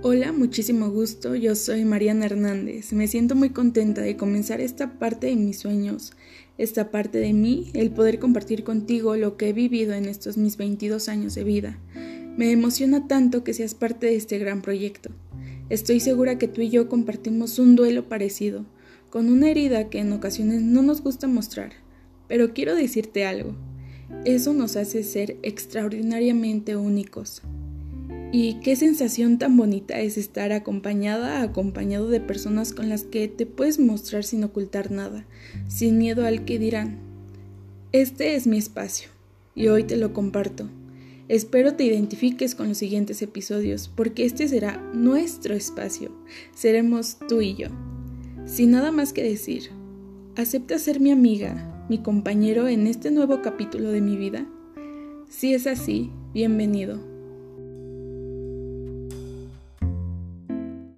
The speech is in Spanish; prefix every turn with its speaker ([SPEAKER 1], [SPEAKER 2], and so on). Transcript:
[SPEAKER 1] Hola, muchísimo gusto. Yo soy Mariana Hernández. Me siento muy contenta de comenzar esta parte de mis sueños, esta parte de mí, el poder compartir contigo lo que he vivido en estos mis 22 años de vida. Me emociona tanto que seas parte de este gran proyecto. Estoy segura que tú y yo compartimos un duelo parecido, con una herida que en ocasiones no nos gusta mostrar. Pero quiero decirte algo. Eso nos hace ser extraordinariamente únicos. Y qué sensación tan bonita es estar acompañada, acompañado de personas con las que te puedes mostrar sin ocultar nada, sin miedo al que dirán. Este es mi espacio, y hoy te lo comparto. Espero te identifiques con los siguientes episodios, porque este será nuestro espacio. Seremos tú y yo. Sin nada más que decir, ¿acepta ser mi amiga, mi compañero en este nuevo capítulo de mi vida? Si es así, bienvenido.